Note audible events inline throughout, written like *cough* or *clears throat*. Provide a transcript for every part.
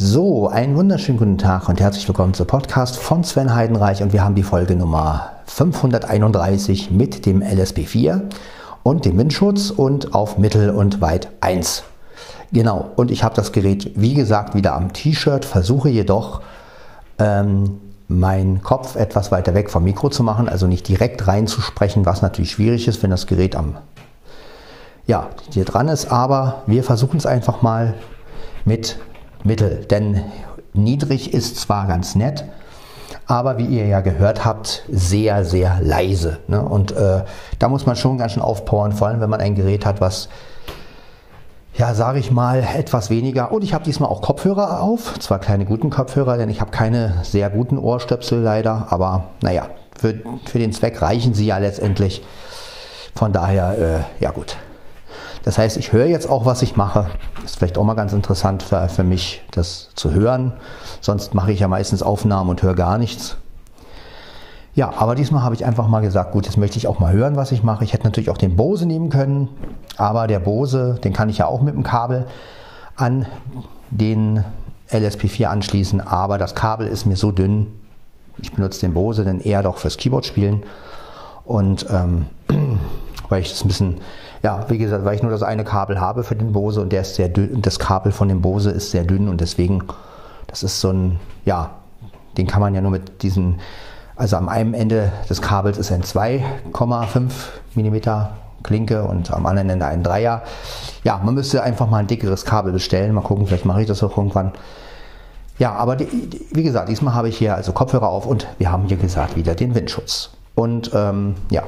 So, einen wunderschönen guten Tag und herzlich willkommen zum Podcast von Sven Heidenreich und wir haben die Folge Nummer 531 mit dem LSP4 und dem Windschutz und auf Mittel und Weit 1. Genau, und ich habe das Gerät wie gesagt wieder am T-Shirt, versuche jedoch ähm, meinen Kopf etwas weiter weg vom Mikro zu machen, also nicht direkt reinzusprechen, was natürlich schwierig ist, wenn das Gerät am ja, hier dran ist, aber wir versuchen es einfach mal mit Mittel. Denn niedrig ist zwar ganz nett, aber wie ihr ja gehört habt, sehr, sehr leise. Ne? Und äh, da muss man schon ganz schön aufpowern, vor allem wenn man ein Gerät hat, was, ja, sage ich mal, etwas weniger. Und ich habe diesmal auch Kopfhörer auf, zwar keine guten Kopfhörer, denn ich habe keine sehr guten Ohrstöpsel leider, aber naja, für, für den Zweck reichen sie ja letztendlich. Von daher, äh, ja gut. Das heißt, ich höre jetzt auch, was ich mache. Ist vielleicht auch mal ganz interessant für, für mich, das zu hören. Sonst mache ich ja meistens Aufnahmen und höre gar nichts. Ja, aber diesmal habe ich einfach mal gesagt, gut, jetzt möchte ich auch mal hören, was ich mache. Ich hätte natürlich auch den Bose nehmen können, aber der Bose, den kann ich ja auch mit dem Kabel an den LSP4 anschließen, aber das Kabel ist mir so dünn. Ich benutze den Bose dann eher doch fürs Keyboard spielen und ähm, *clears throat* weil ich das ein bisschen ja, wie gesagt, weil ich nur das eine Kabel habe für den Bose und der ist sehr dünn, das Kabel von dem Bose ist sehr dünn und deswegen, das ist so ein, ja, den kann man ja nur mit diesen, also am einen Ende des Kabels ist ein 2,5 mm Klinke und am anderen Ende ein Dreier. Ja, man müsste einfach mal ein dickeres Kabel bestellen. Mal gucken, vielleicht mache ich das auch irgendwann. Ja, aber die, wie gesagt, diesmal habe ich hier also Kopfhörer auf und wir haben hier gesagt wieder den Windschutz. Und ähm, ja,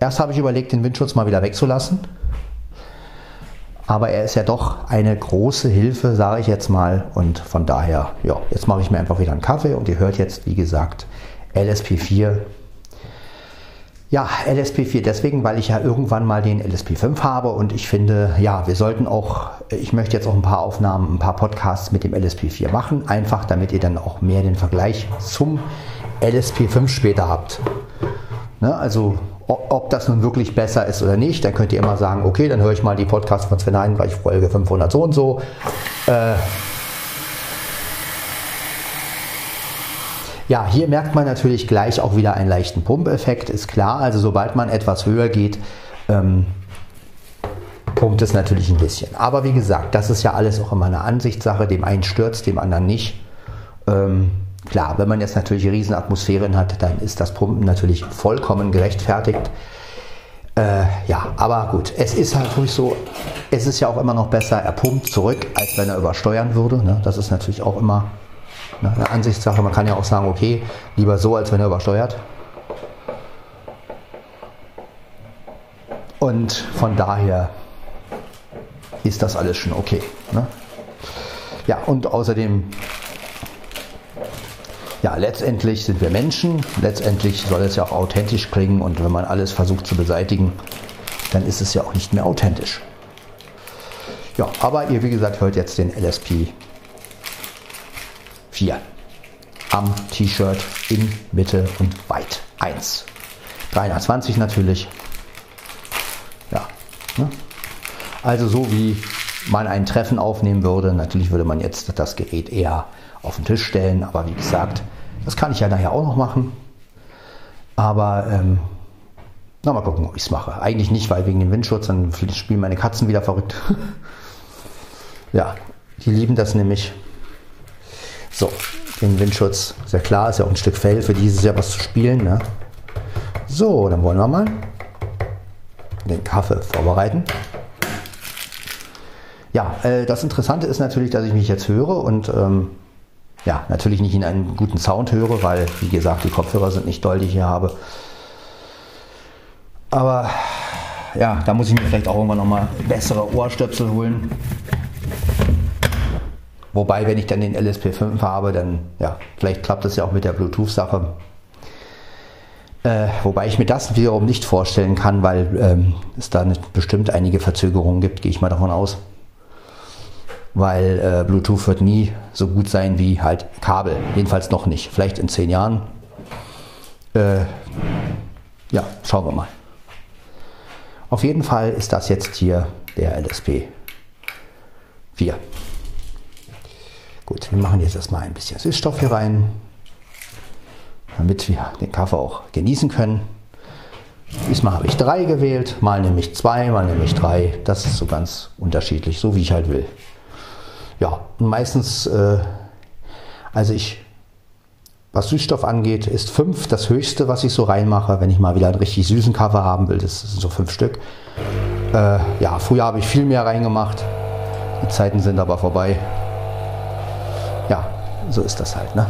Erst habe ich überlegt, den Windschutz mal wieder wegzulassen. Aber er ist ja doch eine große Hilfe, sage ich jetzt mal. Und von daher, ja, jetzt mache ich mir einfach wieder einen Kaffee und ihr hört jetzt, wie gesagt, LSP4. Ja, LSP4 deswegen, weil ich ja irgendwann mal den LSP5 habe und ich finde, ja, wir sollten auch, ich möchte jetzt auch ein paar Aufnahmen, ein paar Podcasts mit dem LSP4 machen, einfach damit ihr dann auch mehr den Vergleich zum LSP5 später habt. Ne, also ob das nun wirklich besser ist oder nicht, dann könnt ihr immer sagen, okay, dann höre ich mal die Podcasts von Sven Heinreich, Folge 500 so und so. Äh ja, hier merkt man natürlich gleich auch wieder einen leichten Pumpeffekt, ist klar. Also sobald man etwas höher geht, ähm, pumpt es natürlich ein bisschen. Aber wie gesagt, das ist ja alles auch immer eine Ansichtssache. Dem einen stürzt, dem anderen nicht. Ähm, Klar, wenn man jetzt natürlich Riesenatmosphären hat, dann ist das Pumpen natürlich vollkommen gerechtfertigt. Äh, ja, aber gut, es ist halt ruhig so, es ist ja auch immer noch besser, er pumpt zurück, als wenn er übersteuern würde. Ne? Das ist natürlich auch immer ne, eine Ansichtssache. Man kann ja auch sagen, okay, lieber so, als wenn er übersteuert. Und von daher ist das alles schon okay. Ne? Ja, und außerdem ja, letztendlich sind wir Menschen, letztendlich soll es ja auch authentisch klingen und wenn man alles versucht zu beseitigen, dann ist es ja auch nicht mehr authentisch. Ja, aber ihr, wie gesagt, hört jetzt den LSP 4 am T-Shirt in Mitte und weit 1. 320 natürlich. Ja. Ne? Also so wie man ein Treffen aufnehmen würde. Natürlich würde man jetzt das Gerät eher auf den Tisch stellen, aber wie gesagt, das kann ich ja nachher auch noch machen. Aber ähm, na, mal gucken, ob ich es mache. Eigentlich nicht, weil wegen dem Windschutz, dann spielen meine Katzen wieder verrückt. *laughs* ja, die lieben das nämlich. So, den Windschutz, sehr klar, ist ja auch ein Stück Fell, für dieses Jahr was zu spielen. Ne? So, dann wollen wir mal den Kaffee vorbereiten. Ja, äh, das Interessante ist natürlich, dass ich mich jetzt höre und ähm, ja, natürlich nicht in einen guten Sound höre, weil, wie gesagt, die Kopfhörer sind nicht doll, die ich hier habe. Aber ja, da muss ich mir vielleicht auch irgendwann nochmal bessere Ohrstöpsel holen. Wobei, wenn ich dann den LSP5 habe, dann, ja, vielleicht klappt das ja auch mit der Bluetooth-Sache. Äh, wobei ich mir das wiederum nicht vorstellen kann, weil ähm, es da bestimmt einige Verzögerungen gibt, gehe ich mal davon aus weil äh, Bluetooth wird nie so gut sein wie halt Kabel. Jedenfalls noch nicht. Vielleicht in zehn Jahren. Äh, ja, schauen wir mal. Auf jeden Fall ist das jetzt hier der LSP 4. Gut, wir machen jetzt erstmal ein bisschen Süßstoff hier rein, damit wir den Kaffee auch genießen können. Diesmal habe ich drei gewählt, mal nehme ich zwei, mal nehme ich drei. Das ist so ganz unterschiedlich, so wie ich halt will. Ja, meistens, äh, also ich, was Süßstoff angeht, ist fünf das höchste, was ich so reinmache. Wenn ich mal wieder einen richtig süßen Kaffee haben will, das sind so fünf Stück. Äh, ja, früher habe ich viel mehr reingemacht. Die Zeiten sind aber vorbei. Ja, so ist das halt, ne?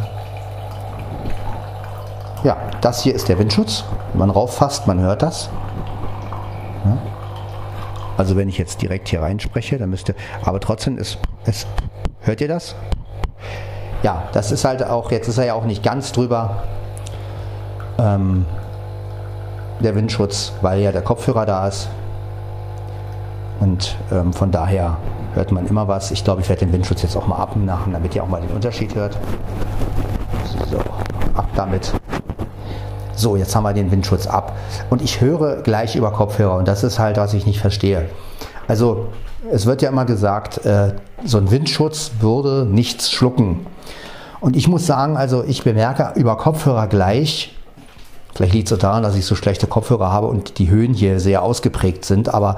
Ja, das hier ist der Windschutz. Wenn man rauffasst, man hört das. Ja. Also wenn ich jetzt direkt hier reinspreche, dann müsste, aber trotzdem ist es, hört ihr das? Ja, das ist halt auch, jetzt ist er ja auch nicht ganz drüber, ähm, der Windschutz, weil ja der Kopfhörer da ist. Und ähm, von daher hört man immer was. Ich glaube, ich werde den Windschutz jetzt auch mal abmachen, damit ihr auch mal den Unterschied hört. So, ab damit. So, jetzt haben wir den Windschutz ab. Und ich höre gleich über Kopfhörer und das ist halt, was ich nicht verstehe. Also, es wird ja immer gesagt, äh, so ein Windschutz würde nichts schlucken. Und ich muss sagen, also ich bemerke über Kopfhörer gleich, vielleicht liegt es daran, dass ich so schlechte Kopfhörer habe und die Höhen hier sehr ausgeprägt sind, aber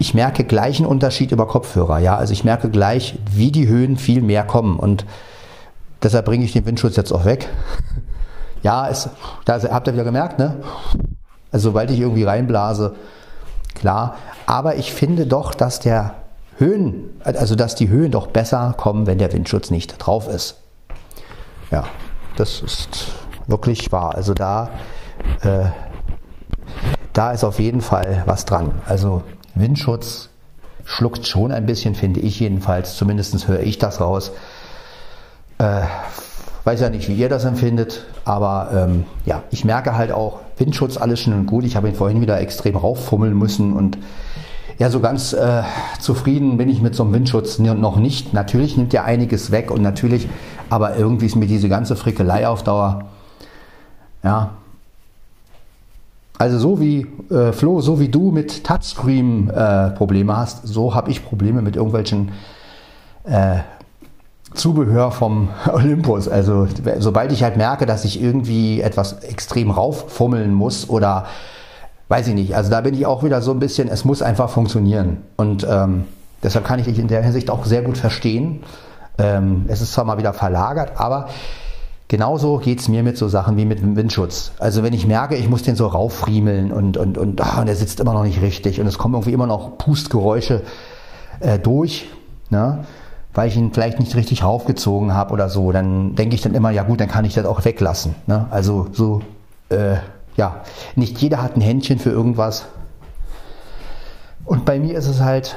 ich merke gleich einen Unterschied über Kopfhörer. Ja, also ich merke gleich, wie die Höhen viel mehr kommen und deshalb bringe ich den Windschutz jetzt auch weg. *laughs* Ja, es, da habt ihr wieder gemerkt, ne? Also sobald ich irgendwie reinblase, klar. Aber ich finde doch, dass der Höhen, also dass die Höhen doch besser kommen, wenn der Windschutz nicht drauf ist. Ja, das ist wirklich wahr. Also da, äh, da ist auf jeden Fall was dran. Also Windschutz schluckt schon ein bisschen, finde ich jedenfalls. Zumindest höre ich das raus. Äh, weiß ja nicht, wie ihr das empfindet, aber ähm, ja, ich merke halt auch, Windschutz alles schön und gut. Ich habe ihn vorhin wieder extrem rauffummeln müssen und ja, so ganz äh, zufrieden bin ich mit so einem Windschutz noch nicht. Natürlich nimmt er einiges weg und natürlich, aber irgendwie ist mir diese ganze Frickelei auf Dauer, ja. Also so wie äh, Flo, so wie du mit Touchscreen äh, Probleme hast, so habe ich Probleme mit irgendwelchen äh, Zubehör vom *laughs* Olympus. Also sobald ich halt merke, dass ich irgendwie etwas extrem rauffummeln muss oder weiß ich nicht, also da bin ich auch wieder so ein bisschen, es muss einfach funktionieren. Und ähm, deshalb kann ich dich in der Hinsicht auch sehr gut verstehen. Ähm, es ist zwar mal wieder verlagert, aber genauso geht es mir mit so Sachen wie mit Windschutz. Also wenn ich merke, ich muss den so rauffriemeln und, und, und, ah, und der sitzt immer noch nicht richtig und es kommen irgendwie immer noch Pustgeräusche äh, durch, ne? Weil ich ihn vielleicht nicht richtig raufgezogen habe oder so, dann denke ich dann immer, ja gut, dann kann ich das auch weglassen. Ne? Also so, äh, ja, nicht jeder hat ein Händchen für irgendwas. Und bei mir ist es halt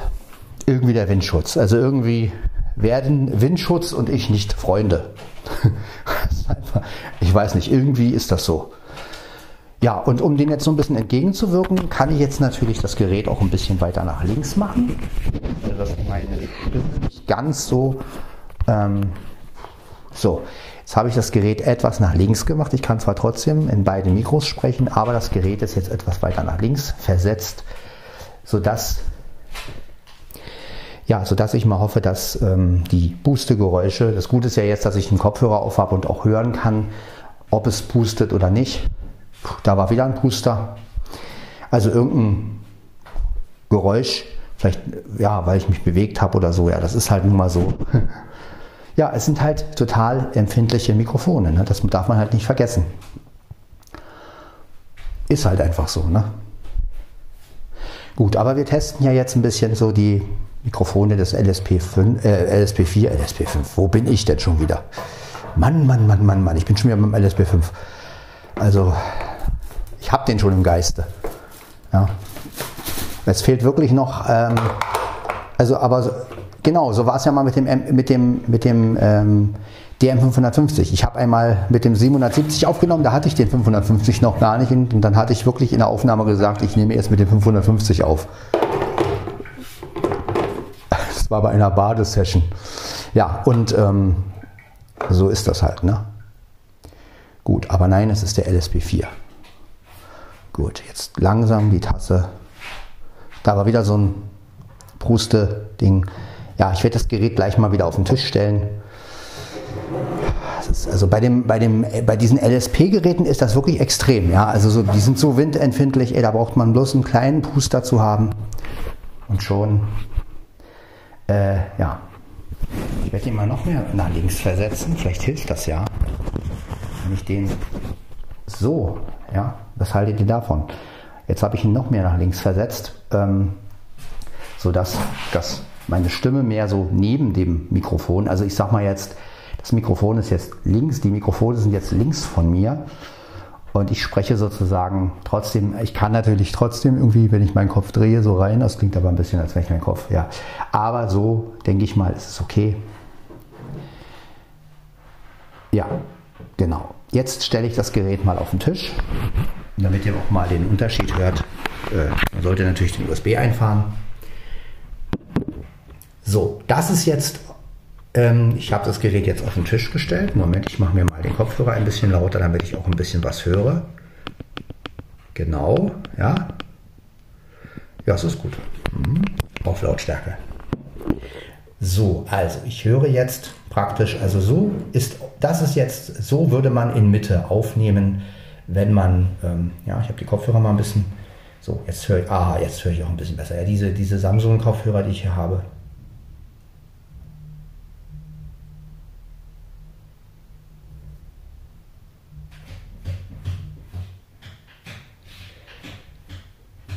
irgendwie der Windschutz. Also irgendwie werden Windschutz und ich nicht Freunde. *laughs* ich weiß nicht, irgendwie ist das so. Ja, und um den jetzt so ein bisschen entgegenzuwirken, kann ich jetzt natürlich das Gerät auch ein bisschen weiter nach links machen. Dass meine Stimme ganz so. Ähm, so, jetzt habe ich das Gerät etwas nach links gemacht. Ich kann zwar trotzdem in beiden Mikros sprechen, aber das Gerät ist jetzt etwas weiter nach links versetzt, sodass ja, sodass ich mal hoffe, dass ähm, die Pustegeräusche, das Gute ist ja jetzt, dass ich einen Kopfhörer auf habe und auch hören kann, ob es pustet oder nicht. Da war wieder ein Puster. Also irgendein Geräusch, vielleicht, ja, weil ich mich bewegt habe oder so. Ja, das ist halt nun mal so. *laughs* Ja, es sind halt total empfindliche Mikrofone. Ne? Das darf man halt nicht vergessen. Ist halt einfach so. Ne? Gut, aber wir testen ja jetzt ein bisschen so die Mikrofone des LSP5, äh, LSP4, LSP5. Wo bin ich denn schon wieder? Mann, Mann, Mann, Mann, Mann. Ich bin schon wieder dem LSP5. Also, ich habe den schon im Geiste. Ja. Es fehlt wirklich noch, ähm, also aber genau, so war es ja mal mit dem, mit dem, mit dem ähm, DM550. Ich habe einmal mit dem 770 aufgenommen, da hatte ich den 550 noch gar nicht und, dann hatte ich wirklich in der Aufnahme gesagt, ich nehme erst mit dem 550 auf. Das war bei einer Badesession. Ja, und ähm, so ist das halt, ne? Gut, aber nein, es ist der LSP4. Gut, jetzt langsam die Tasse. Da war wieder so ein Pruste-Ding. Ja, ich werde das Gerät gleich mal wieder auf den Tisch stellen. also bei, dem, bei, dem, bei diesen LSP-Geräten ist das wirklich extrem. Ja? Also so, die sind so windempfindlich, ey, da braucht man bloß einen kleinen Puster zu haben und schon, äh, ja. Ich werde ihn mal noch mehr nach links versetzen, vielleicht hilft das ja. Wenn ich den so, ja, was haltet ihr davon? Jetzt habe ich ihn noch mehr nach links versetzt, ähm, sodass dass meine Stimme mehr so neben dem Mikrofon, also ich sag mal jetzt, das Mikrofon ist jetzt links, die Mikrofone sind jetzt links von mir und ich spreche sozusagen trotzdem, ich kann natürlich trotzdem irgendwie, wenn ich meinen Kopf drehe, so rein, das klingt aber ein bisschen, als wenn ich meinen Kopf, ja. Aber so denke ich mal, ist es okay. Ja, genau. Jetzt stelle ich das Gerät mal auf den Tisch, damit ihr auch mal den Unterschied hört. Äh, man sollte natürlich den USB einfahren. So, das ist jetzt, ähm, ich habe das Gerät jetzt auf den Tisch gestellt. Moment, ich mache mir mal den Kopfhörer ein bisschen lauter, damit ich auch ein bisschen was höre. Genau, ja. Ja, es ist gut. Mhm. Auf Lautstärke. So, also ich höre jetzt praktisch, also so ist, das ist jetzt, so würde man in Mitte aufnehmen, wenn man, ähm, ja, ich habe die Kopfhörer mal ein bisschen, so, jetzt höre ich, aha, jetzt höre ich auch ein bisschen besser. Ja, diese, diese Samsung-Kopfhörer, die ich hier habe,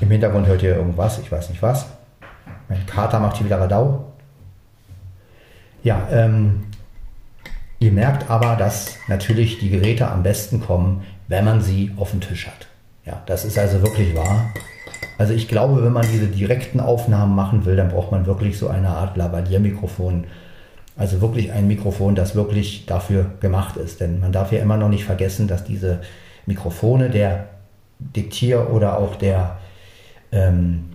Im Hintergrund hört ihr irgendwas, ich weiß nicht was. Mein Kater macht hier wieder Radau. Ja, ähm, ihr merkt aber, dass natürlich die Geräte am besten kommen, wenn man sie auf dem Tisch hat. Ja, das ist also wirklich wahr. Also ich glaube, wenn man diese direkten Aufnahmen machen will, dann braucht man wirklich so eine Art Lavalier-Mikrofon. Also wirklich ein Mikrofon, das wirklich dafür gemacht ist. Denn man darf ja immer noch nicht vergessen, dass diese Mikrofone der Diktier- oder auch der ähm,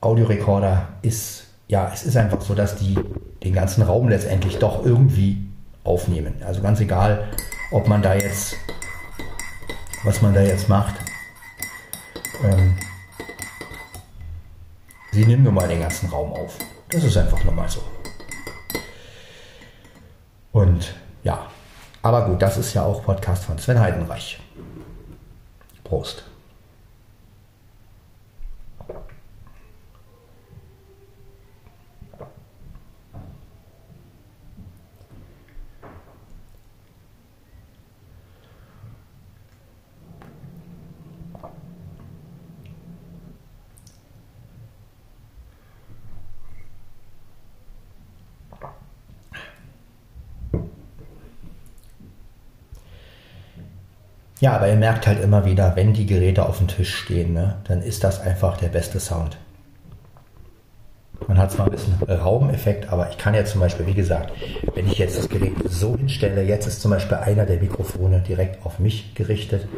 Audiorekorder ist, ja, es ist einfach so, dass die den ganzen Raum letztendlich doch irgendwie aufnehmen. Also ganz egal, ob man da jetzt, was man da jetzt macht. Ähm, sie nehmen nun mal den ganzen Raum auf. Das ist einfach nur mal so. Und ja, aber gut, das ist ja auch Podcast von Sven Heidenreich. Prost. Ja, aber ihr merkt halt immer wieder, wenn die Geräte auf dem Tisch stehen, ne, dann ist das einfach der beste Sound. Man hat zwar ein bisschen Raumeffekt, aber ich kann ja zum Beispiel, wie gesagt, wenn ich jetzt das Gerät so hinstelle, jetzt ist zum Beispiel einer der Mikrofone direkt auf mich gerichtet.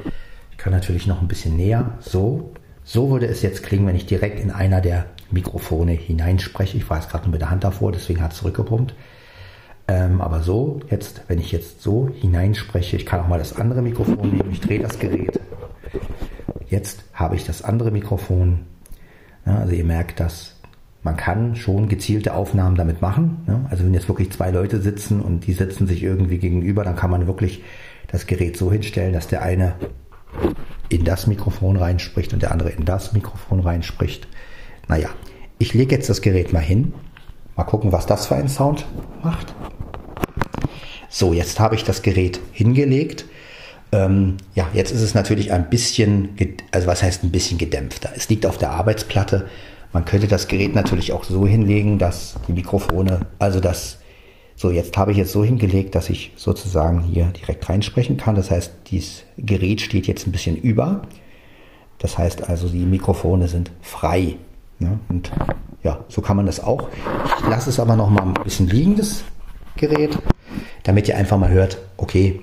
Ich kann natürlich noch ein bisschen näher, so. So würde es jetzt klingen, wenn ich direkt in einer der Mikrofone hineinspreche. Ich war jetzt gerade nur mit der Hand davor, deswegen hat es zurückgepumpt. Ähm, aber so, jetzt, wenn ich jetzt so hineinspreche, ich kann auch mal das andere Mikrofon nehmen, ich drehe das Gerät. Jetzt habe ich das andere Mikrofon. Ja, also ihr merkt, dass man kann schon gezielte Aufnahmen damit machen. Ja, also wenn jetzt wirklich zwei Leute sitzen und die sitzen sich irgendwie gegenüber, dann kann man wirklich das Gerät so hinstellen, dass der eine in das Mikrofon reinspricht und der andere in das Mikrofon reinspricht. Naja, ich lege jetzt das Gerät mal hin. Mal gucken, was das für einen Sound macht. So, jetzt habe ich das Gerät hingelegt. Ähm, ja, jetzt ist es natürlich ein bisschen, also was heißt ein bisschen gedämpfter. Es liegt auf der Arbeitsplatte. Man könnte das Gerät natürlich auch so hinlegen, dass die Mikrofone, also das, so jetzt habe ich es so hingelegt, dass ich sozusagen hier direkt reinsprechen kann. Das heißt, dieses Gerät steht jetzt ein bisschen über. Das heißt also, die Mikrofone sind frei. Ne? Und ja, so kann man das auch. Ich lasse es aber noch mal ein bisschen liegen, das Gerät damit ihr einfach mal hört, okay,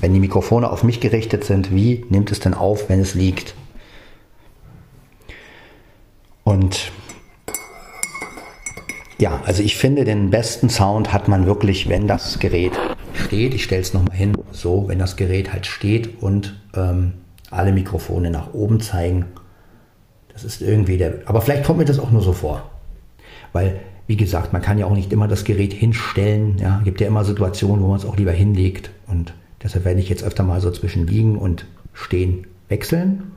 wenn die Mikrofone auf mich gerichtet sind, wie nimmt es denn auf, wenn es liegt? Und ja, also ich finde, den besten Sound hat man wirklich, wenn das Gerät steht. Ich stelle es nochmal hin, so, wenn das Gerät halt steht und ähm, alle Mikrofone nach oben zeigen. Das ist irgendwie der. Aber vielleicht kommt mir das auch nur so vor. Weil wie gesagt, man kann ja auch nicht immer das Gerät hinstellen. Ja, gibt ja immer Situationen, wo man es auch lieber hinlegt. Und deshalb werde ich jetzt öfter mal so zwischen liegen und stehen wechseln.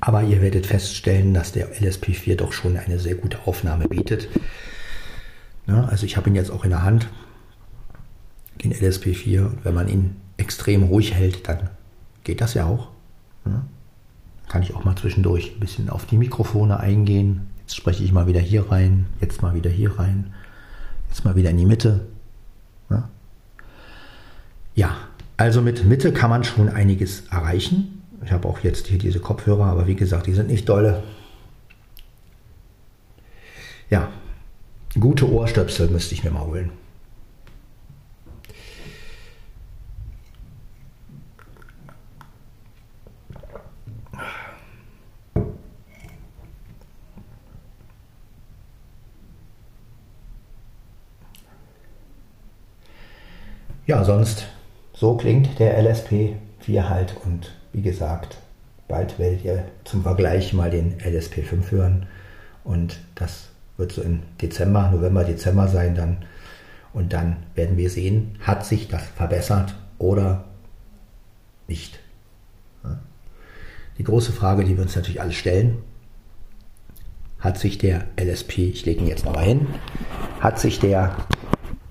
Aber ihr werdet feststellen, dass der LSP4 doch schon eine sehr gute Aufnahme bietet. Ja, also ich habe ihn jetzt auch in der Hand, den LSP4. Wenn man ihn extrem ruhig hält, dann geht das ja auch. Ja. Kann ich auch mal zwischendurch ein bisschen auf die Mikrofone eingehen. Jetzt spreche ich mal wieder hier rein, jetzt mal wieder hier rein, jetzt mal wieder in die Mitte. Ja, ja also mit Mitte kann man schon einiges erreichen. Ich habe auch jetzt hier diese Kopfhörer, aber wie gesagt, die sind nicht dolle. Ja, gute Ohrstöpsel müsste ich mir mal holen. Sonst so klingt der LSP 4 halt und wie gesagt, bald werdet ihr zum Vergleich mal den LSP5 hören. Und das wird so im Dezember, November, Dezember sein dann. Und dann werden wir sehen, hat sich das verbessert oder nicht. Die große Frage, die wir uns natürlich alle stellen, hat sich der LSP, ich lege ihn jetzt nochmal hin, hat sich der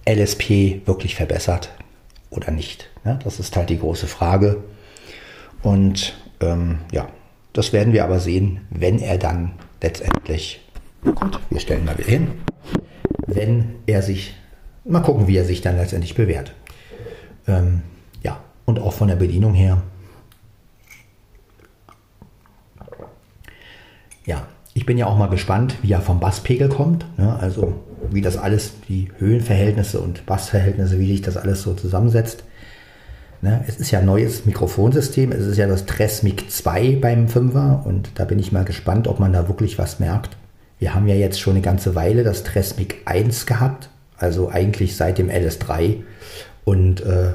LSP wirklich verbessert oder nicht? Das ist halt die große Frage. Und ähm, ja, das werden wir aber sehen, wenn er dann letztendlich, gut, wir stellen mal wieder hin, wenn er sich, mal gucken, wie er sich dann letztendlich bewährt. Ähm, ja, und auch von der Bedienung her. Ja, ich bin ja auch mal gespannt, wie er vom Basspegel kommt. Ne? Also wie das alles, die Höhenverhältnisse und Bassverhältnisse, wie sich das alles so zusammensetzt. Ne? Es ist ja ein neues Mikrofonsystem, es ist ja das Tresmic 2 beim 5er und da bin ich mal gespannt, ob man da wirklich was merkt. Wir haben ja jetzt schon eine ganze Weile das Tresmic 1 gehabt, also eigentlich seit dem LS3 und äh,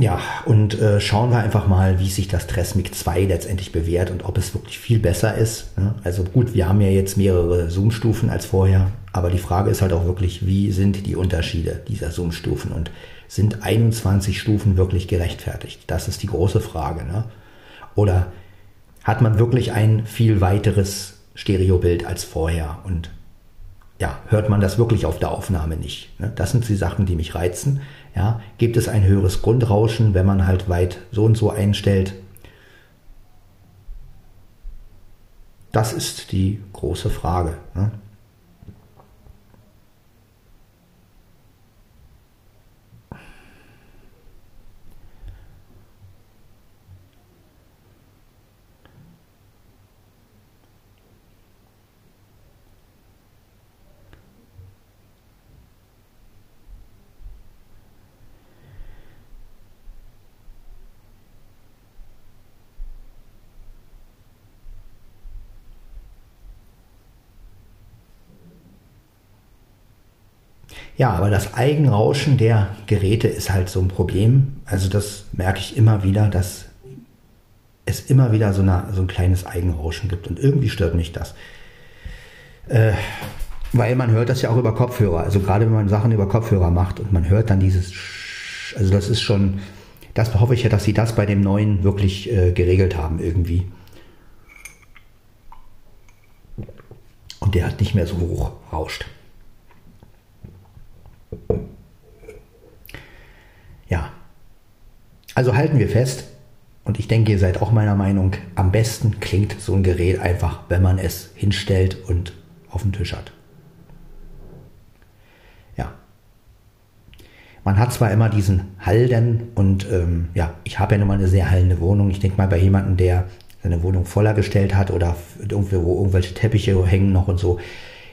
Ja, und äh, schauen wir einfach mal, wie sich das Tresmic 2 letztendlich bewährt und ob es wirklich viel besser ist. Ne? Also gut, wir haben ja jetzt mehrere Zoom-Stufen als vorher, aber die Frage ist halt auch wirklich, wie sind die Unterschiede dieser Zoom-Stufen und sind 21 Stufen wirklich gerechtfertigt? Das ist die große Frage. Ne? Oder hat man wirklich ein viel weiteres Stereobild als vorher und ja, hört man das wirklich auf der Aufnahme nicht? Ne? Das sind die Sachen, die mich reizen. Ja, gibt es ein höheres Grundrauschen, wenn man halt weit so und so einstellt? Das ist die große Frage. Ja, aber das Eigenrauschen der Geräte ist halt so ein Problem. Also das merke ich immer wieder, dass es immer wieder so, eine, so ein kleines Eigenrauschen gibt und irgendwie stört mich das. Äh, weil man hört das ja auch über Kopfhörer. Also gerade wenn man Sachen über Kopfhörer macht und man hört dann dieses, Sch also das ist schon, das hoffe ich ja, dass sie das bei dem neuen wirklich äh, geregelt haben irgendwie. Und der hat nicht mehr so hoch rauscht. Ja, also halten wir fest, und ich denke, ihr seid auch meiner Meinung, am besten klingt so ein Gerät einfach, wenn man es hinstellt und auf dem Tisch hat. Ja. Man hat zwar immer diesen Hallen und ähm, ja, ich habe ja nun mal eine sehr hallende Wohnung. Ich denke mal bei jemandem, der seine Wohnung voller gestellt hat oder irgendwo, wo irgendwelche Teppiche hängen noch und so,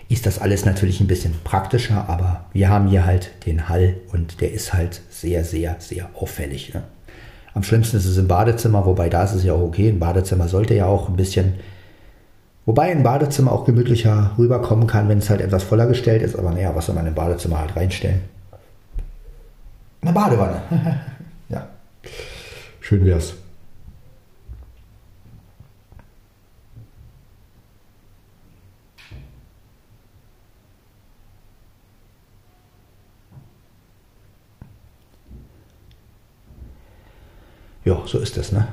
ist das alles natürlich ein bisschen praktischer, aber wir haben hier halt den Hall und der ist halt sehr, sehr, sehr auffällig. Ne? Am schlimmsten ist es im Badezimmer, wobei da ist es ja auch okay. Ein Badezimmer sollte ja auch ein bisschen, wobei ein Badezimmer auch gemütlicher rüberkommen kann, wenn es halt etwas voller gestellt ist. Aber naja, was soll man im Badezimmer halt reinstellen? Badewanne. *laughs* ja. Schön wär's. Ja, so ist es, ne?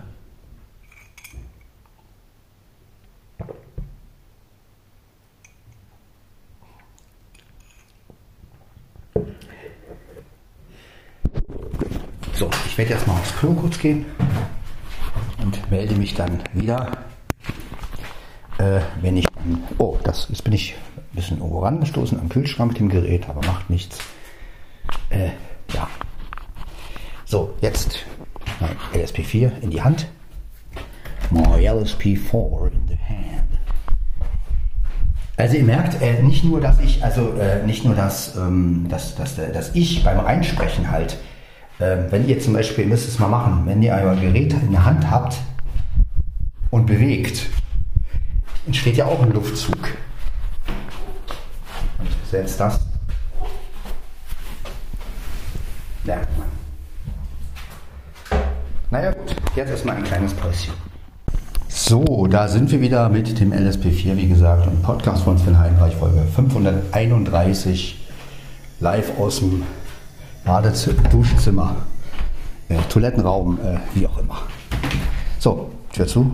So, ich werde jetzt mal aufs Klo kurz gehen und melde mich dann wieder, äh, wenn ich oh, das, jetzt bin ich ein bisschen rangestoßen am Kühlschrank mit dem Gerät, aber macht nichts. Äh, ja. So, jetzt mein LSP4 in die Hand. My LSP4 in the hand. Also ihr merkt äh, nicht nur, dass ich, also äh, nicht nur, dass, ähm, dass, dass, dass ich beim Reinsprechen halt ähm, wenn ihr zum Beispiel, ihr müsst es mal machen, wenn ihr euer Gerät in der Hand habt und bewegt, entsteht ja auch ein Luftzug. Und selbst das merkt man. Jetzt erstmal ein kleines Päuschen. So, da sind wir wieder mit dem LSP4, wie gesagt, und Podcast von Sven Heinreich, Folge 531, live aus dem Badezimmer, Duschzimmer, äh, Toilettenraum, äh, wie auch immer. So, Tür zu.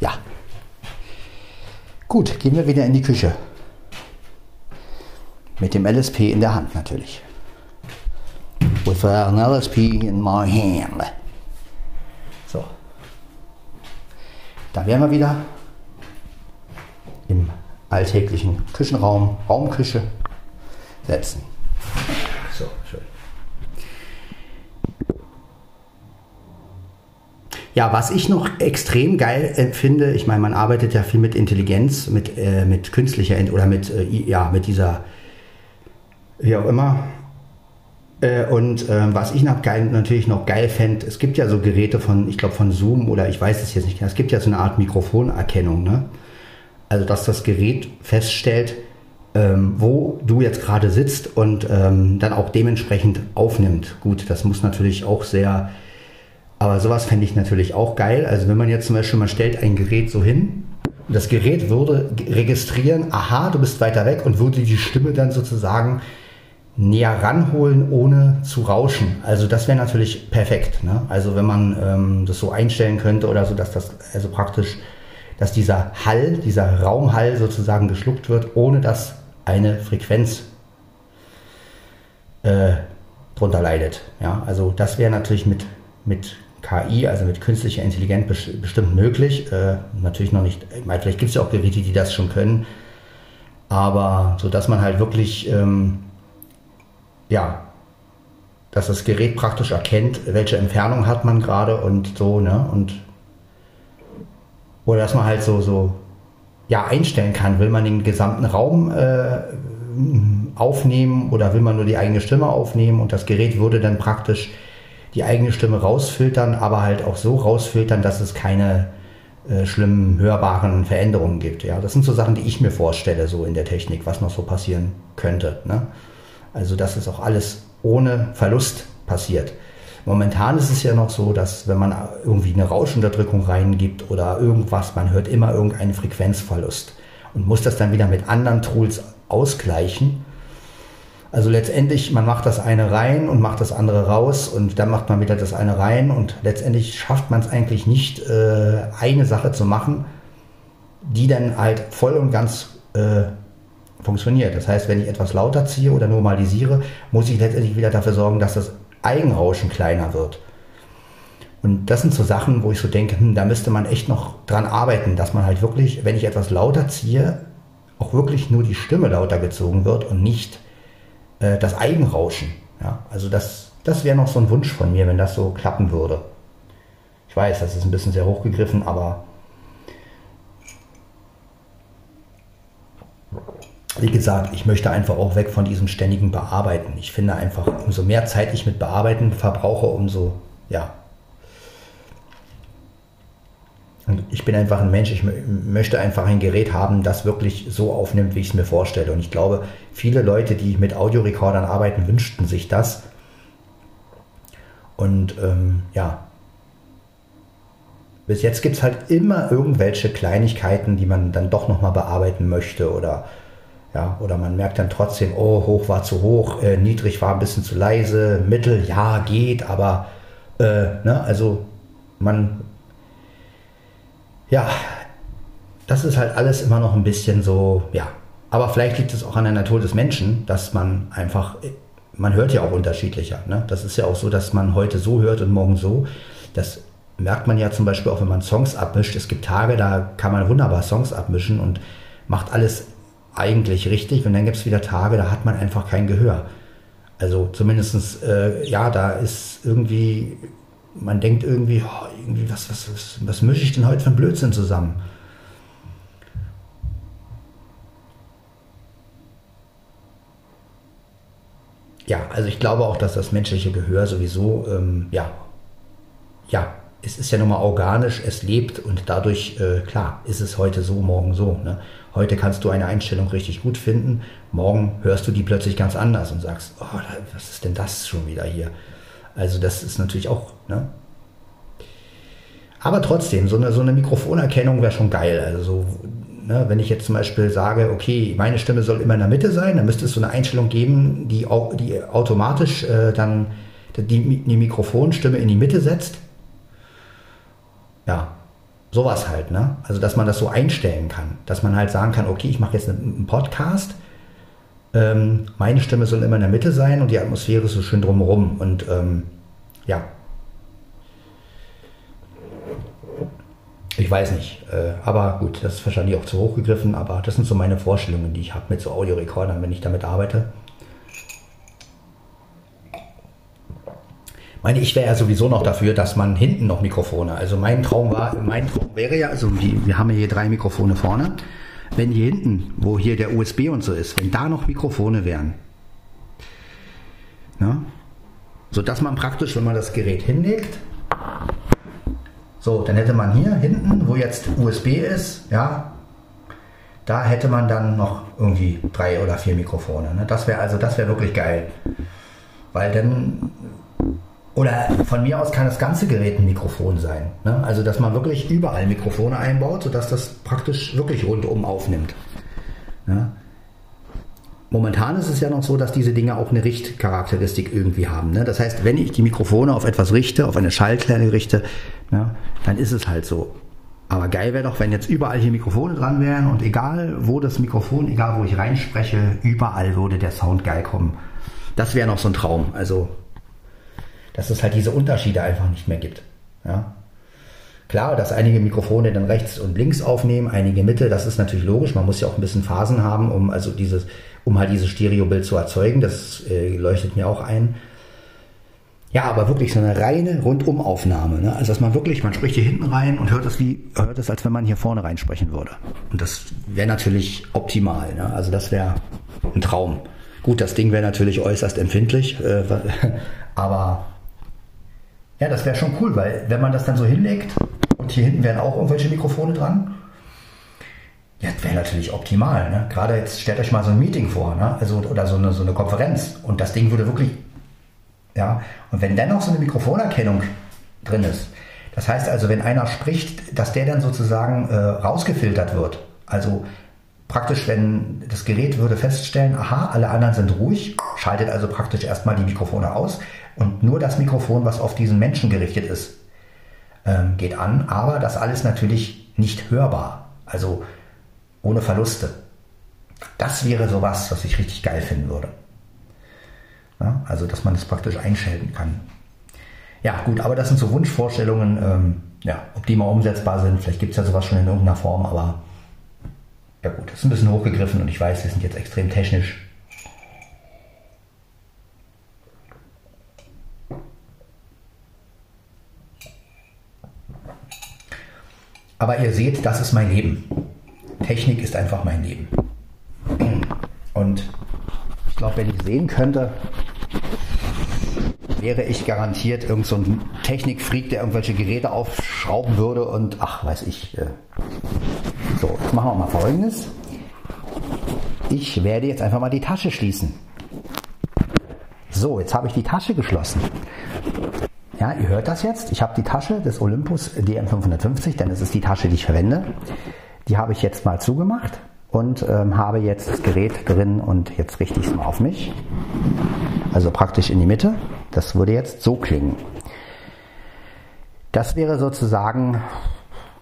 Ja. Gut, gehen wir wieder in die Küche. Mit dem LSP in der Hand natürlich. With an LSP in my hand. Da wären wir wieder im alltäglichen Küchenraum, Raumküche setzen. So, schön. Ja, was ich noch extrem geil finde, ich meine, man arbeitet ja viel mit Intelligenz, mit, äh, mit künstlicher oder mit, äh, ja, mit dieser, wie auch immer. Äh, und äh, was ich noch geil, natürlich noch geil fände, es gibt ja so Geräte von, ich glaube von Zoom oder ich weiß es jetzt nicht, es gibt ja so eine Art Mikrofonerkennung, ne? Also, dass das Gerät feststellt, ähm, wo du jetzt gerade sitzt und ähm, dann auch dementsprechend aufnimmt. Gut, das muss natürlich auch sehr, aber sowas fände ich natürlich auch geil. Also wenn man jetzt zum Beispiel, man stellt ein Gerät so hin das Gerät würde registrieren, aha, du bist weiter weg und würde die Stimme dann sozusagen näher ranholen, ohne zu rauschen. Also das wäre natürlich perfekt. Ne? Also wenn man ähm, das so einstellen könnte oder so, dass das also praktisch, dass dieser Hall, dieser Raumhall sozusagen geschluckt wird, ohne dass eine Frequenz äh, drunter leidet. Ja, also das wäre natürlich mit, mit KI, also mit künstlicher Intelligenz bestimmt möglich. Äh, natürlich noch nicht, ich meine, vielleicht gibt es ja auch Geräte, die das schon können, aber so dass man halt wirklich, ähm, ja, dass das Gerät praktisch erkennt, welche Entfernung hat man gerade und so, ne, und oder dass man halt so, so ja, einstellen kann. Will man den gesamten Raum äh, aufnehmen oder will man nur die eigene Stimme aufnehmen und das Gerät würde dann praktisch die eigene Stimme rausfiltern, aber halt auch so rausfiltern, dass es keine äh, schlimmen hörbaren Veränderungen gibt. Ja, das sind so Sachen, die ich mir vorstelle, so in der Technik, was noch so passieren könnte. Ne? Also, dass es auch alles ohne Verlust passiert. Momentan ist es ja noch so, dass wenn man irgendwie eine Rauschunterdrückung reingibt oder irgendwas, man hört immer irgendeinen Frequenzverlust und muss das dann wieder mit anderen Tools ausgleichen. Also letztendlich, man macht das eine rein und macht das andere raus und dann macht man wieder das eine rein und letztendlich schafft man es eigentlich nicht, äh, eine Sache zu machen, die dann halt voll und ganz äh, funktioniert. Das heißt, wenn ich etwas lauter ziehe oder normalisiere, muss ich letztendlich wieder dafür sorgen, dass das Eigenrauschen kleiner wird. Und das sind so Sachen, wo ich so denke, hm, da müsste man echt noch dran arbeiten, dass man halt wirklich, wenn ich etwas lauter ziehe, auch wirklich nur die Stimme lauter gezogen wird und nicht äh, das Eigenrauschen. Ja, also das, das wäre noch so ein Wunsch von mir, wenn das so klappen würde. Ich weiß, das ist ein bisschen sehr hochgegriffen, aber wie gesagt, ich möchte einfach auch weg von diesem ständigen Bearbeiten. Ich finde einfach, umso mehr Zeit ich mit Bearbeiten verbrauche, umso, ja. Und ich bin einfach ein Mensch, ich möchte einfach ein Gerät haben, das wirklich so aufnimmt, wie ich es mir vorstelle. Und ich glaube, viele Leute, die mit Audiorekordern arbeiten, wünschten sich das. Und ähm, ja, bis jetzt gibt es halt immer irgendwelche Kleinigkeiten, die man dann doch nochmal bearbeiten möchte oder ja, oder man merkt dann trotzdem, oh, hoch war zu hoch, äh, niedrig war ein bisschen zu leise, mittel, ja, geht, aber äh, ne, also man, ja, das ist halt alles immer noch ein bisschen so, ja. Aber vielleicht liegt es auch an der Natur des Menschen, dass man einfach, man hört ja auch unterschiedlicher. Ne? Das ist ja auch so, dass man heute so hört und morgen so. Das merkt man ja zum Beispiel auch, wenn man Songs abmischt. Es gibt Tage, da kann man wunderbar Songs abmischen und macht alles eigentlich richtig. Und dann gibt es wieder Tage, da hat man einfach kein Gehör. Also zumindest, äh, ja, da ist irgendwie, man denkt irgendwie, oh, irgendwie was, was, was, was mische ich denn heute für einen Blödsinn zusammen? Ja, also ich glaube auch, dass das menschliche Gehör sowieso, ähm, ja, ja, es ist ja nun mal organisch, es lebt und dadurch, äh, klar, ist es heute so, morgen so. Ne? Heute kannst du eine Einstellung richtig gut finden, morgen hörst du die plötzlich ganz anders und sagst, oh, was ist denn das schon wieder hier? Also das ist natürlich auch, ne? Aber trotzdem, so eine, so eine Mikrofonerkennung wäre schon geil. Also so, ne, wenn ich jetzt zum Beispiel sage, okay, meine Stimme soll immer in der Mitte sein, dann müsste es so eine Einstellung geben, die, die automatisch äh, dann die, die Mikrofonstimme in die Mitte setzt ja, sowas halt, ne? Also, dass man das so einstellen kann, dass man halt sagen kann, okay, ich mache jetzt einen Podcast, ähm, meine Stimme soll immer in der Mitte sein und die Atmosphäre ist so schön drumherum und ähm, ja. Ich weiß nicht, äh, aber gut, das ist wahrscheinlich auch zu hoch gegriffen, aber das sind so meine Vorstellungen, die ich habe mit so Audiorekordern, wenn ich damit arbeite. Meine, ich wäre ja sowieso noch dafür, dass man hinten noch Mikrofone. Also mein Traum war, mein Traum wäre ja, also die, wir haben ja hier drei Mikrofone vorne. Wenn hier hinten, wo hier der USB und so ist, wenn da noch Mikrofone wären, ne? so dass man praktisch, wenn man das Gerät hinlegt, so, dann hätte man hier hinten, wo jetzt USB ist, ja, da hätte man dann noch irgendwie drei oder vier Mikrofone. Ne? Das wäre also, das wäre wirklich geil. Weil dann oder von mir aus kann das ganze Gerät ein Mikrofon sein. Ne? Also, dass man wirklich überall Mikrofone einbaut, sodass das praktisch wirklich rundum aufnimmt. Ne? Momentan ist es ja noch so, dass diese Dinge auch eine Richtcharakteristik irgendwie haben. Ne? Das heißt, wenn ich die Mikrofone auf etwas richte, auf eine Schallquelle richte, ne, dann ist es halt so. Aber geil wäre doch, wenn jetzt überall hier Mikrofone dran wären und egal wo das Mikrofon, egal wo ich reinspreche, überall würde der Sound geil kommen. Das wäre noch so ein Traum. Also dass es halt diese Unterschiede einfach nicht mehr gibt. Ja? Klar, dass einige Mikrofone dann rechts und links aufnehmen, einige Mitte, das ist natürlich logisch. Man muss ja auch ein bisschen Phasen haben, um also dieses, um halt dieses Stereobild zu erzeugen. Das äh, leuchtet mir auch ein. Ja, aber wirklich so eine reine Rundumaufnahme. Ne? Also dass man wirklich, man spricht hier hinten rein und hört es wie, hört es, als wenn man hier vorne reinsprechen würde. Und das wäre natürlich optimal. Ne? Also das wäre ein Traum. Gut, das Ding wäre natürlich äußerst empfindlich, äh, *laughs* aber ja, das wäre schon cool, weil wenn man das dann so hinlegt und hier hinten wären auch irgendwelche Mikrofone dran, ja, das wäre natürlich optimal. Ne? Gerade jetzt stellt euch mal so ein Meeting vor, ne? also, oder so eine, so eine Konferenz und das Ding würde wirklich, ja, und wenn dann noch so eine Mikrofonerkennung drin ist, das heißt also, wenn einer spricht, dass der dann sozusagen äh, rausgefiltert wird. Also praktisch, wenn das Gerät würde feststellen, aha, alle anderen sind ruhig, schaltet also praktisch erstmal die Mikrofone aus und nur das Mikrofon, was auf diesen Menschen gerichtet ist, ähm, geht an, aber das alles natürlich nicht hörbar, also ohne Verluste. Das wäre sowas, was ich richtig geil finden würde. Ja, also, dass man das praktisch einschalten kann. Ja, gut, aber das sind so Wunschvorstellungen. Ähm, ja, ob die mal umsetzbar sind, vielleicht gibt es ja sowas schon in irgendeiner Form, aber ja gut, das ist ein bisschen hochgegriffen und ich weiß, wir sind jetzt extrem technisch. Aber ihr seht, das ist mein Leben. Technik ist einfach mein Leben. Und ich glaube, wenn ich sehen könnte, wäre ich garantiert irgend so ein Technikfreak, der irgendwelche Geräte aufschrauben würde und ach, weiß ich. Äh. So, jetzt machen wir mal folgendes. Ich werde jetzt einfach mal die Tasche schließen. So, jetzt habe ich die Tasche geschlossen. Ja, ihr hört das jetzt. Ich habe die Tasche des Olympus DM550, denn es ist die Tasche, die ich verwende. Die habe ich jetzt mal zugemacht und ähm, habe jetzt das Gerät drin und jetzt richte ich es mal auf mich. Also praktisch in die Mitte. Das würde jetzt so klingen. Das wäre sozusagen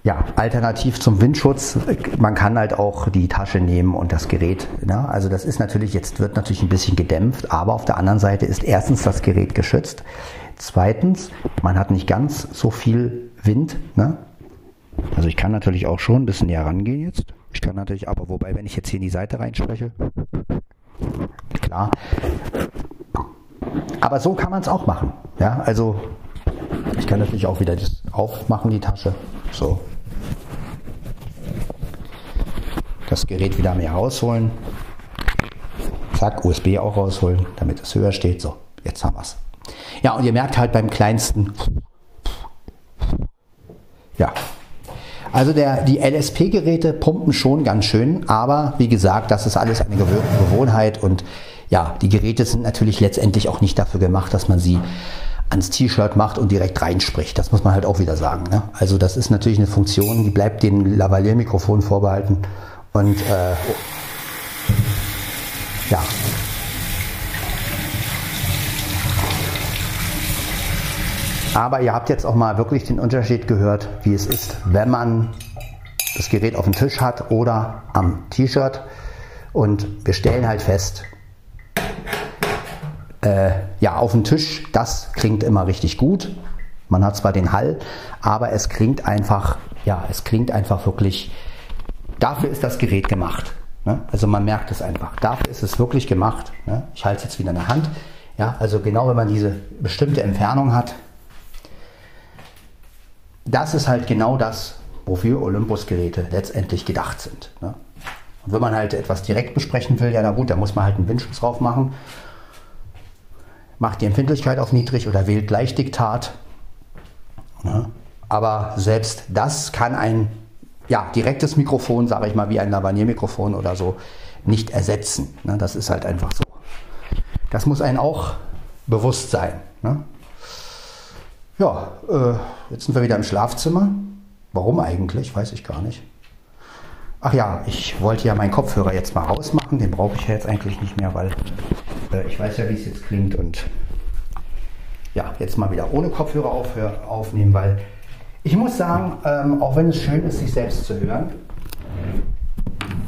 ja, alternativ zum Windschutz, man kann halt auch die Tasche nehmen und das Gerät. Ne? Also das ist natürlich, jetzt wird natürlich ein bisschen gedämpft, aber auf der anderen Seite ist erstens das Gerät geschützt. Zweitens, man hat nicht ganz so viel Wind. Ne? Also ich kann natürlich auch schon ein bisschen näher rangehen jetzt. Ich kann natürlich, aber wobei, wenn ich jetzt hier in die Seite reinspreche, klar. Aber so kann man es auch machen. Ja, also ich kann natürlich auch wieder das aufmachen, die Tasche. So. Das Gerät wieder mehr rausholen. Zack, USB auch rausholen, damit es höher steht. So, jetzt haben wir es. Ja, und ihr merkt halt beim kleinsten. Ja. Also der, die LSP-Geräte pumpen schon ganz schön, aber wie gesagt, das ist alles eine Gewohnheit und ja, die Geräte sind natürlich letztendlich auch nicht dafür gemacht, dass man sie ans T-Shirt macht und direkt reinspricht. Das muss man halt auch wieder sagen. Ne? Also das ist natürlich eine Funktion, die bleibt den Lavalier-Mikrofon vorbehalten. Und äh, ja. Aber ihr habt jetzt auch mal wirklich den Unterschied gehört, wie es ist, wenn man das Gerät auf dem Tisch hat oder am T-Shirt. Und wir stellen halt fest, äh, ja, auf dem Tisch, das klingt immer richtig gut. Man hat zwar den Hall, aber es klingt einfach, ja, es klingt einfach wirklich, dafür ist das Gerät gemacht. Ne? Also man merkt es einfach. Dafür ist es wirklich gemacht. Ne? Ich halte es jetzt wieder in der Hand. Ja, also genau wenn man diese bestimmte Entfernung hat, das ist halt genau das, wofür Olympus-Geräte letztendlich gedacht sind. Ne? Und wenn man halt etwas direkt besprechen will, ja na gut, da muss man halt einen Windschutz drauf machen macht die Empfindlichkeit auf niedrig oder wählt gleich Diktat. Ja. Aber selbst das kann ein ja, direktes Mikrofon, sage ich mal, wie ein Lavalier-Mikrofon oder so, nicht ersetzen. Ne? Das ist halt einfach so. Das muss einem auch bewusst sein. Ne? Ja, äh, jetzt sind wir wieder im Schlafzimmer. Warum eigentlich? Weiß ich gar nicht. Ach ja, ich wollte ja meinen Kopfhörer jetzt mal rausmachen. Den brauche ich ja jetzt eigentlich nicht mehr, weil äh, ich weiß ja, wie es jetzt klingt. Und ja, jetzt mal wieder ohne Kopfhörer aufhör, aufnehmen, weil ich muss sagen, ähm, auch wenn es schön ist, sich selbst zu hören,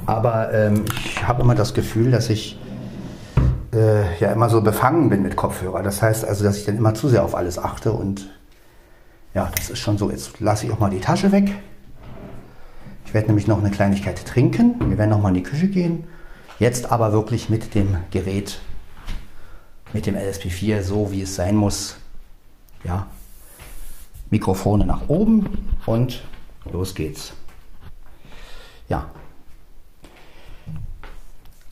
aber ähm, ich habe immer das Gefühl, dass ich äh, ja immer so befangen bin mit Kopfhörer. Das heißt also, dass ich dann immer zu sehr auf alles achte und ja, das ist schon so. Jetzt lasse ich auch mal die Tasche weg. Ich werde nämlich noch eine Kleinigkeit trinken. Wir werden noch mal in die Küche gehen. Jetzt aber wirklich mit dem Gerät, mit dem LSP4, so wie es sein muss. Ja, Mikrofone nach oben und los geht's. Ja.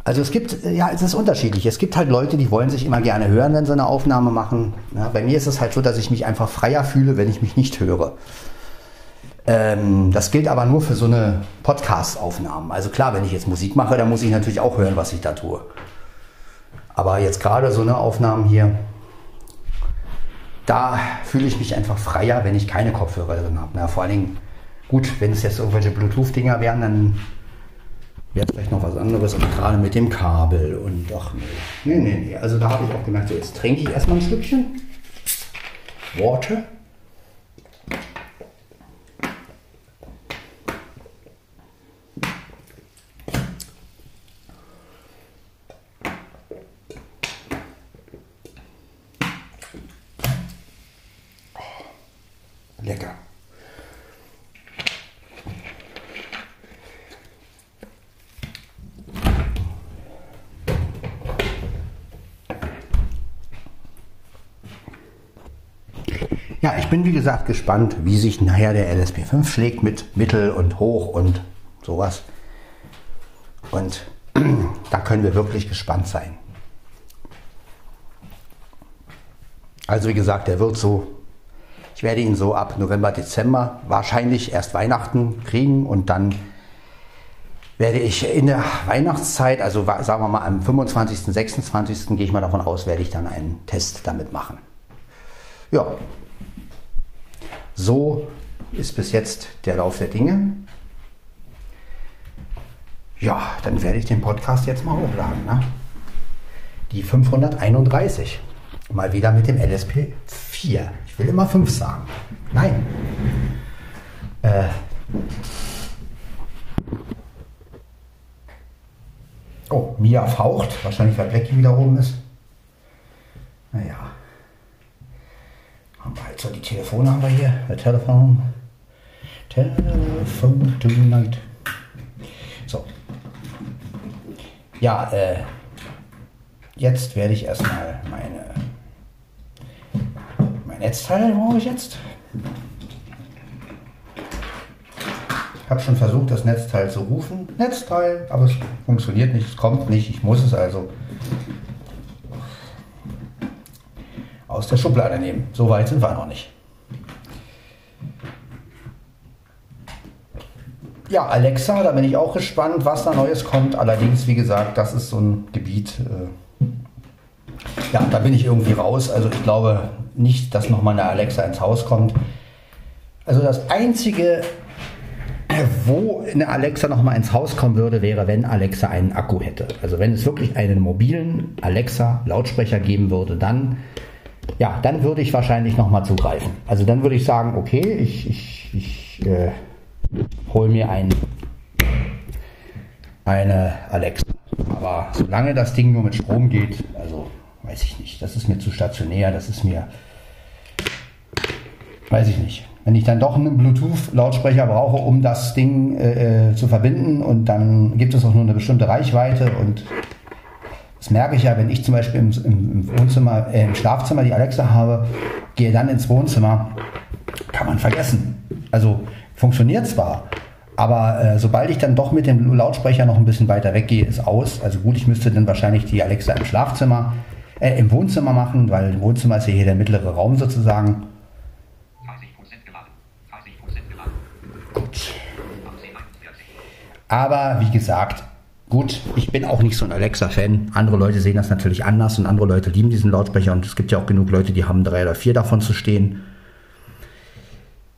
Also es gibt, ja, es ist unterschiedlich. Es gibt halt Leute, die wollen sich immer gerne hören, wenn sie eine Aufnahme machen. Ja, bei mir ist es halt so, dass ich mich einfach freier fühle, wenn ich mich nicht höre. Ähm, das gilt aber nur für so eine Podcast-Aufnahmen. Also klar, wenn ich jetzt Musik mache, dann muss ich natürlich auch hören, was ich da tue. Aber jetzt gerade so eine Aufnahmen hier, da fühle ich mich einfach freier, wenn ich keine Kopfhörer drin habe. Na, vor allen Dingen, gut, wenn es jetzt irgendwelche Bluetooth-Dinger wären, dann wäre vielleicht noch was anderes, aber gerade mit dem Kabel und ach. Nee, nee, nee. Also da habe ich auch gemerkt, so jetzt trinke ich erstmal ein Stückchen Water. Lecker. Ja, ich bin wie gesagt gespannt, wie sich nachher der LSP5 schlägt mit Mittel und Hoch und sowas. Und *clears throat* da können wir wirklich gespannt sein. Also wie gesagt, der wird so ich werde ihn so ab November, Dezember wahrscheinlich erst Weihnachten kriegen und dann werde ich in der Weihnachtszeit, also sagen wir mal am 25., 26. gehe ich mal davon aus, werde ich dann einen Test damit machen. Ja, So ist bis jetzt der Lauf der Dinge. Ja, dann werde ich den Podcast jetzt mal hochladen. Ne? Die 531. Mal wieder mit dem LSP 4. Ich will immer 5 sagen. Nein. Äh. Oh, Mia faucht. Wahrscheinlich, weil Blackie wieder oben ist. Naja. Haben wir halt so die Telefone haben wir hier. Der Telefon. Telefon tonight. So. Ja, äh, jetzt werde ich erstmal meine mein Netzteil brauche ich jetzt. Habe schon versucht, das Netzteil zu rufen. Netzteil, aber es funktioniert nicht, es kommt nicht, ich muss es also aus der Schublade nehmen. So weit sind wir noch nicht. Ja, Alexa, da bin ich auch gespannt, was da Neues kommt. Allerdings, wie gesagt, das ist so ein Gebiet, äh, ja, da bin ich irgendwie raus. Also ich glaube nicht, dass nochmal eine Alexa ins Haus kommt. Also das Einzige, wo eine Alexa nochmal ins Haus kommen würde, wäre, wenn Alexa einen Akku hätte. Also wenn es wirklich einen mobilen Alexa-Lautsprecher geben würde, dann, ja, dann würde ich wahrscheinlich nochmal zugreifen. Also dann würde ich sagen, okay, ich, ich, ich äh, hol mir ein, eine Alexa. Aber solange das Ding nur mit Strom geht, also weiß ich nicht, das ist mir zu stationär, das ist mir, weiß ich nicht. Wenn ich dann doch einen Bluetooth-Lautsprecher brauche, um das Ding äh, äh, zu verbinden und dann gibt es auch nur eine bestimmte Reichweite und das merke ich ja, wenn ich zum Beispiel im, im Wohnzimmer, äh, im Schlafzimmer die Alexa habe, gehe dann ins Wohnzimmer, kann man vergessen. Also funktioniert zwar, aber äh, sobald ich dann doch mit dem Lautsprecher noch ein bisschen weiter weggehe, ist aus. Also gut, ich müsste dann wahrscheinlich die Alexa im Schlafzimmer, äh, im Wohnzimmer machen, weil im Wohnzimmer ist ja hier der mittlere Raum sozusagen. 30% geladen. 30% geladen. Gut. Aber wie gesagt, gut, ich bin auch nicht so ein Alexa-Fan. Andere Leute sehen das natürlich anders und andere Leute lieben diesen Lautsprecher und es gibt ja auch genug Leute, die haben drei oder vier davon zu stehen.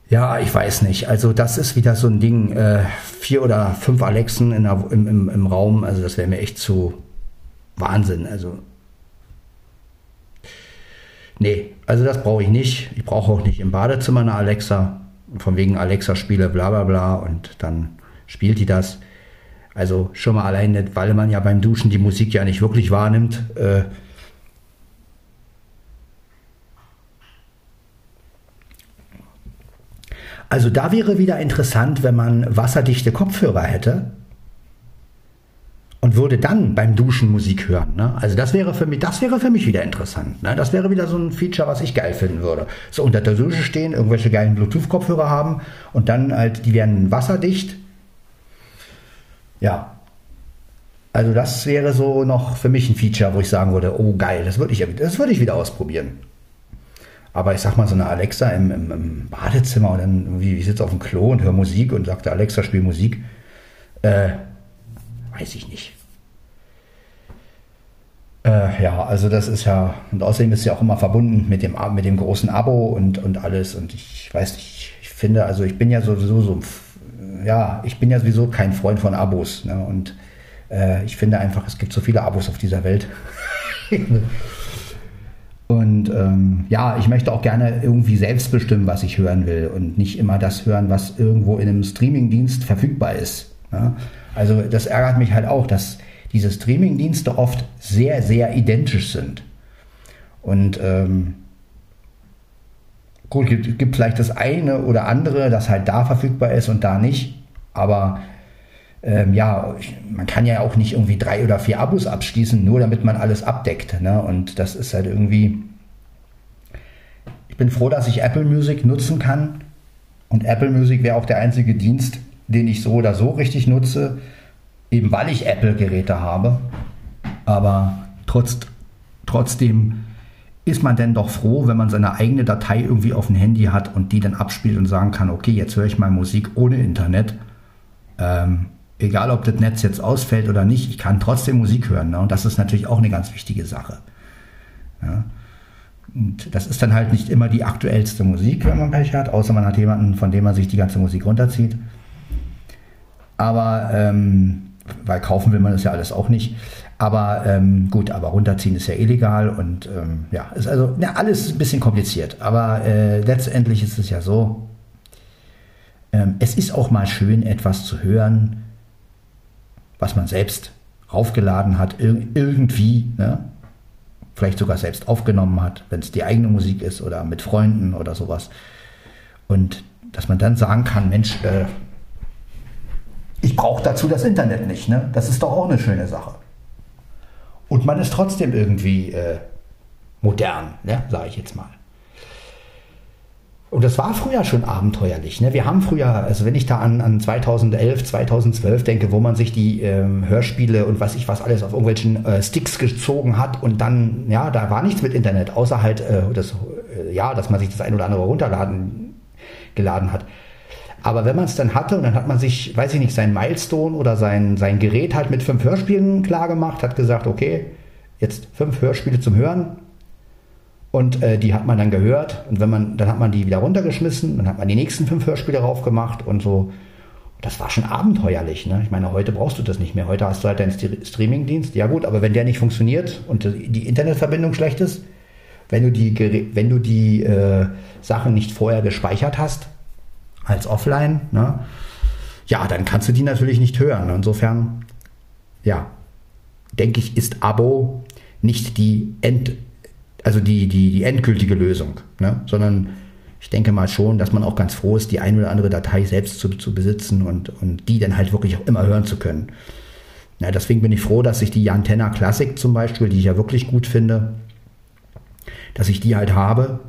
Ja, ich weiß nicht. Also das ist wieder so ein Ding. Äh, vier oder fünf Alexen in der, im, im, im Raum, also das wäre mir echt zu Wahnsinn. Also nee, also das brauche ich nicht. Ich brauche auch nicht im Badezimmer eine Alexa. Von wegen Alexa-Spiele, bla bla bla. Und dann spielt die das. Also schon mal alleine, weil man ja beim Duschen die Musik ja nicht wirklich wahrnimmt. Äh, Also da wäre wieder interessant, wenn man wasserdichte Kopfhörer hätte und würde dann beim Duschen Musik hören. Ne? Also das wäre für mich, das wäre für mich wieder interessant. Ne? Das wäre wieder so ein Feature, was ich geil finden würde. So unter der Dusche stehen, irgendwelche geilen Bluetooth-Kopfhörer haben und dann halt, die werden wasserdicht. Ja. Also das wäre so noch für mich ein Feature, wo ich sagen würde, oh geil, das würde ich, das würde ich wieder ausprobieren. Aber ich sag mal, so eine Alexa im, im, im Badezimmer und dann irgendwie, ich sitze auf dem Klo und höre Musik und sagte, Alexa, spiel Musik. Äh, weiß ich nicht. Äh, ja, also das ist ja, und außerdem ist ja auch immer verbunden mit dem, mit dem großen Abo und, und alles. Und ich weiß nicht, ich finde, also ich bin ja sowieso so, ja, ich bin ja sowieso kein Freund von Abos. Ne? Und äh, ich finde einfach, es gibt so viele Abos auf dieser Welt. *laughs* Und ähm, ja, ich möchte auch gerne irgendwie selbst bestimmen, was ich hören will und nicht immer das hören, was irgendwo in einem Streamingdienst verfügbar ist. Ja? Also das ärgert mich halt auch, dass diese Streamingdienste oft sehr, sehr identisch sind. Und ähm, gut, gibt, gibt vielleicht das eine oder andere, das halt da verfügbar ist und da nicht. Aber ähm, ja, man kann ja auch nicht irgendwie drei oder vier Abos abschließen, nur damit man alles abdeckt. Ne? Und das ist halt irgendwie. Ich bin froh, dass ich Apple Music nutzen kann. Und Apple Music wäre auch der einzige Dienst, den ich so oder so richtig nutze, eben weil ich Apple-Geräte habe. Aber trotz, trotzdem ist man denn doch froh, wenn man seine eigene Datei irgendwie auf dem Handy hat und die dann abspielt und sagen kann, okay, jetzt höre ich mal Musik ohne Internet. Ähm, egal ob das Netz jetzt ausfällt oder nicht, ich kann trotzdem Musik hören. Ne? Und das ist natürlich auch eine ganz wichtige Sache. Ja? Und das ist dann halt nicht immer die aktuellste Musik, wenn man Pech hat, außer man hat jemanden, von dem man sich die ganze Musik runterzieht. Aber, ähm, weil kaufen will man das ja alles auch nicht. Aber ähm, gut, aber runterziehen ist ja illegal und ähm, ja, ist also ja, alles ein bisschen kompliziert. Aber äh, letztendlich ist es ja so, ähm, es ist auch mal schön, etwas zu hören, was man selbst raufgeladen hat, ir irgendwie, ne? vielleicht sogar selbst aufgenommen hat, wenn es die eigene Musik ist oder mit Freunden oder sowas. Und dass man dann sagen kann, Mensch, äh, ich brauche dazu das Internet nicht. Ne? Das ist doch auch eine schöne Sache. Und man ist trotzdem irgendwie äh, modern, ne? sage ich jetzt mal. Und das war früher schon abenteuerlich. Ne? Wir haben früher, also wenn ich da an, an 2011, 2012 denke, wo man sich die ähm, Hörspiele und was ich was alles auf irgendwelchen äh, Sticks gezogen hat und dann, ja, da war nichts mit Internet, außer halt äh, das, äh, ja, dass man sich das ein oder andere runterladen geladen hat. Aber wenn man es dann hatte und dann hat man sich, weiß ich nicht, sein Milestone oder sein, sein Gerät halt mit fünf Hörspielen klar gemacht, hat gesagt, okay, jetzt fünf Hörspiele zum Hören, und äh, die hat man dann gehört. Und wenn man, dann hat man die wieder runtergeschmissen, dann hat man die nächsten fünf Hörspiele raufgemacht und so. Das war schon abenteuerlich. Ne? Ich meine, heute brauchst du das nicht mehr. Heute hast du halt deinen Streamingdienst. Ja gut, aber wenn der nicht funktioniert und die Internetverbindung schlecht ist, wenn du die, wenn du die äh, Sachen nicht vorher gespeichert hast, als offline, ne? ja, dann kannst du die natürlich nicht hören. Insofern, ja, denke ich, ist Abo nicht die End also die, die, die endgültige Lösung, ne? sondern ich denke mal schon, dass man auch ganz froh ist, die ein oder andere Datei selbst zu, zu besitzen und, und die dann halt wirklich auch immer hören zu können. Ja, deswegen bin ich froh, dass ich die Antenna Classic zum Beispiel, die ich ja wirklich gut finde, dass ich die halt habe,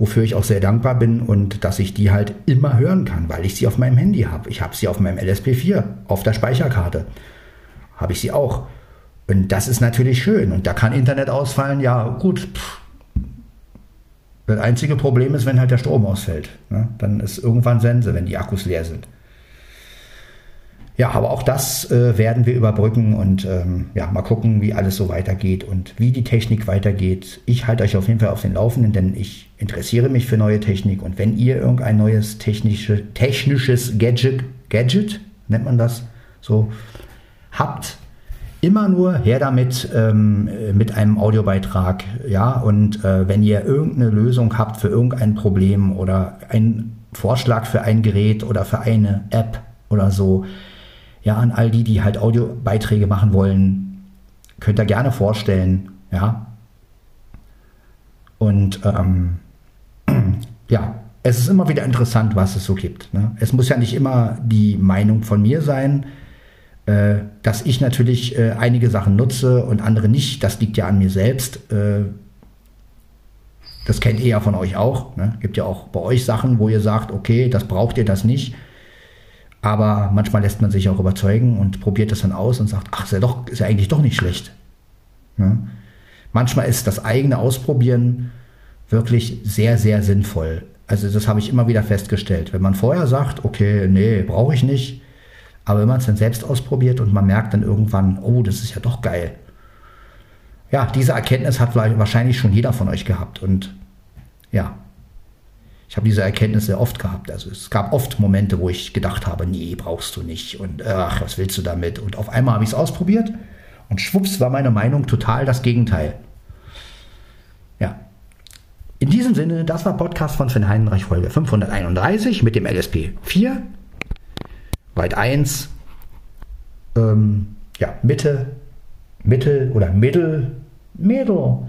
wofür ich auch sehr dankbar bin und dass ich die halt immer hören kann, weil ich sie auf meinem Handy habe. Ich habe sie auf meinem LSP4, auf der Speicherkarte. Habe ich sie auch. Und das ist natürlich schön. Und da kann Internet ausfallen, ja gut. Pff. Das einzige Problem ist, wenn halt der Strom ausfällt. Ne? Dann ist irgendwann Sense, wenn die Akkus leer sind. Ja, aber auch das äh, werden wir überbrücken und ähm, ja, mal gucken, wie alles so weitergeht und wie die Technik weitergeht. Ich halte euch auf jeden Fall auf den Laufenden, denn ich interessiere mich für neue Technik und wenn ihr irgendein neues technische, technisches Gadget, Gadget nennt man das so, habt, immer nur her damit ähm, mit einem Audiobeitrag, ja, und äh, wenn ihr irgendeine Lösung habt für irgendein Problem oder einen Vorschlag für ein Gerät oder für eine App oder so, ja, an all die, die halt Audiobeiträge machen wollen, könnt ihr gerne vorstellen, ja. Und ähm, *clears throat* ja, es ist immer wieder interessant, was es so gibt. Ne? Es muss ja nicht immer die Meinung von mir sein, äh, dass ich natürlich äh, einige Sachen nutze und andere nicht, das liegt ja an mir selbst. Äh, das kennt ihr ja von euch auch. Ne? Gibt ja auch bei euch Sachen, wo ihr sagt, okay, das braucht ihr, das nicht. Aber manchmal lässt man sich auch überzeugen und probiert das dann aus und sagt, ach, ist ja, doch, ist ja eigentlich doch nicht schlecht. Ne? Manchmal ist das eigene Ausprobieren wirklich sehr, sehr sinnvoll. Also das habe ich immer wieder festgestellt. Wenn man vorher sagt, okay, nee, brauche ich nicht, aber wenn man es dann selbst ausprobiert und man merkt dann irgendwann, oh, das ist ja doch geil. Ja, diese Erkenntnis hat wahrscheinlich schon jeder von euch gehabt. Und ja, ich habe diese Erkenntnis sehr oft gehabt. Also es gab oft Momente, wo ich gedacht habe, nee, brauchst du nicht. Und ach, was willst du damit? Und auf einmal habe ich es ausprobiert und schwupps war meine Meinung total das Gegenteil. Ja. In diesem Sinne, das war Podcast von Sven Heinreich Folge 531 mit dem LSP 4 Weit 1, ähm, ja, Mitte, Mittel oder Mittel, Mittel.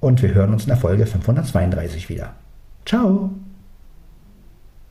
Und wir hören uns in der Folge 532 wieder. Ciao!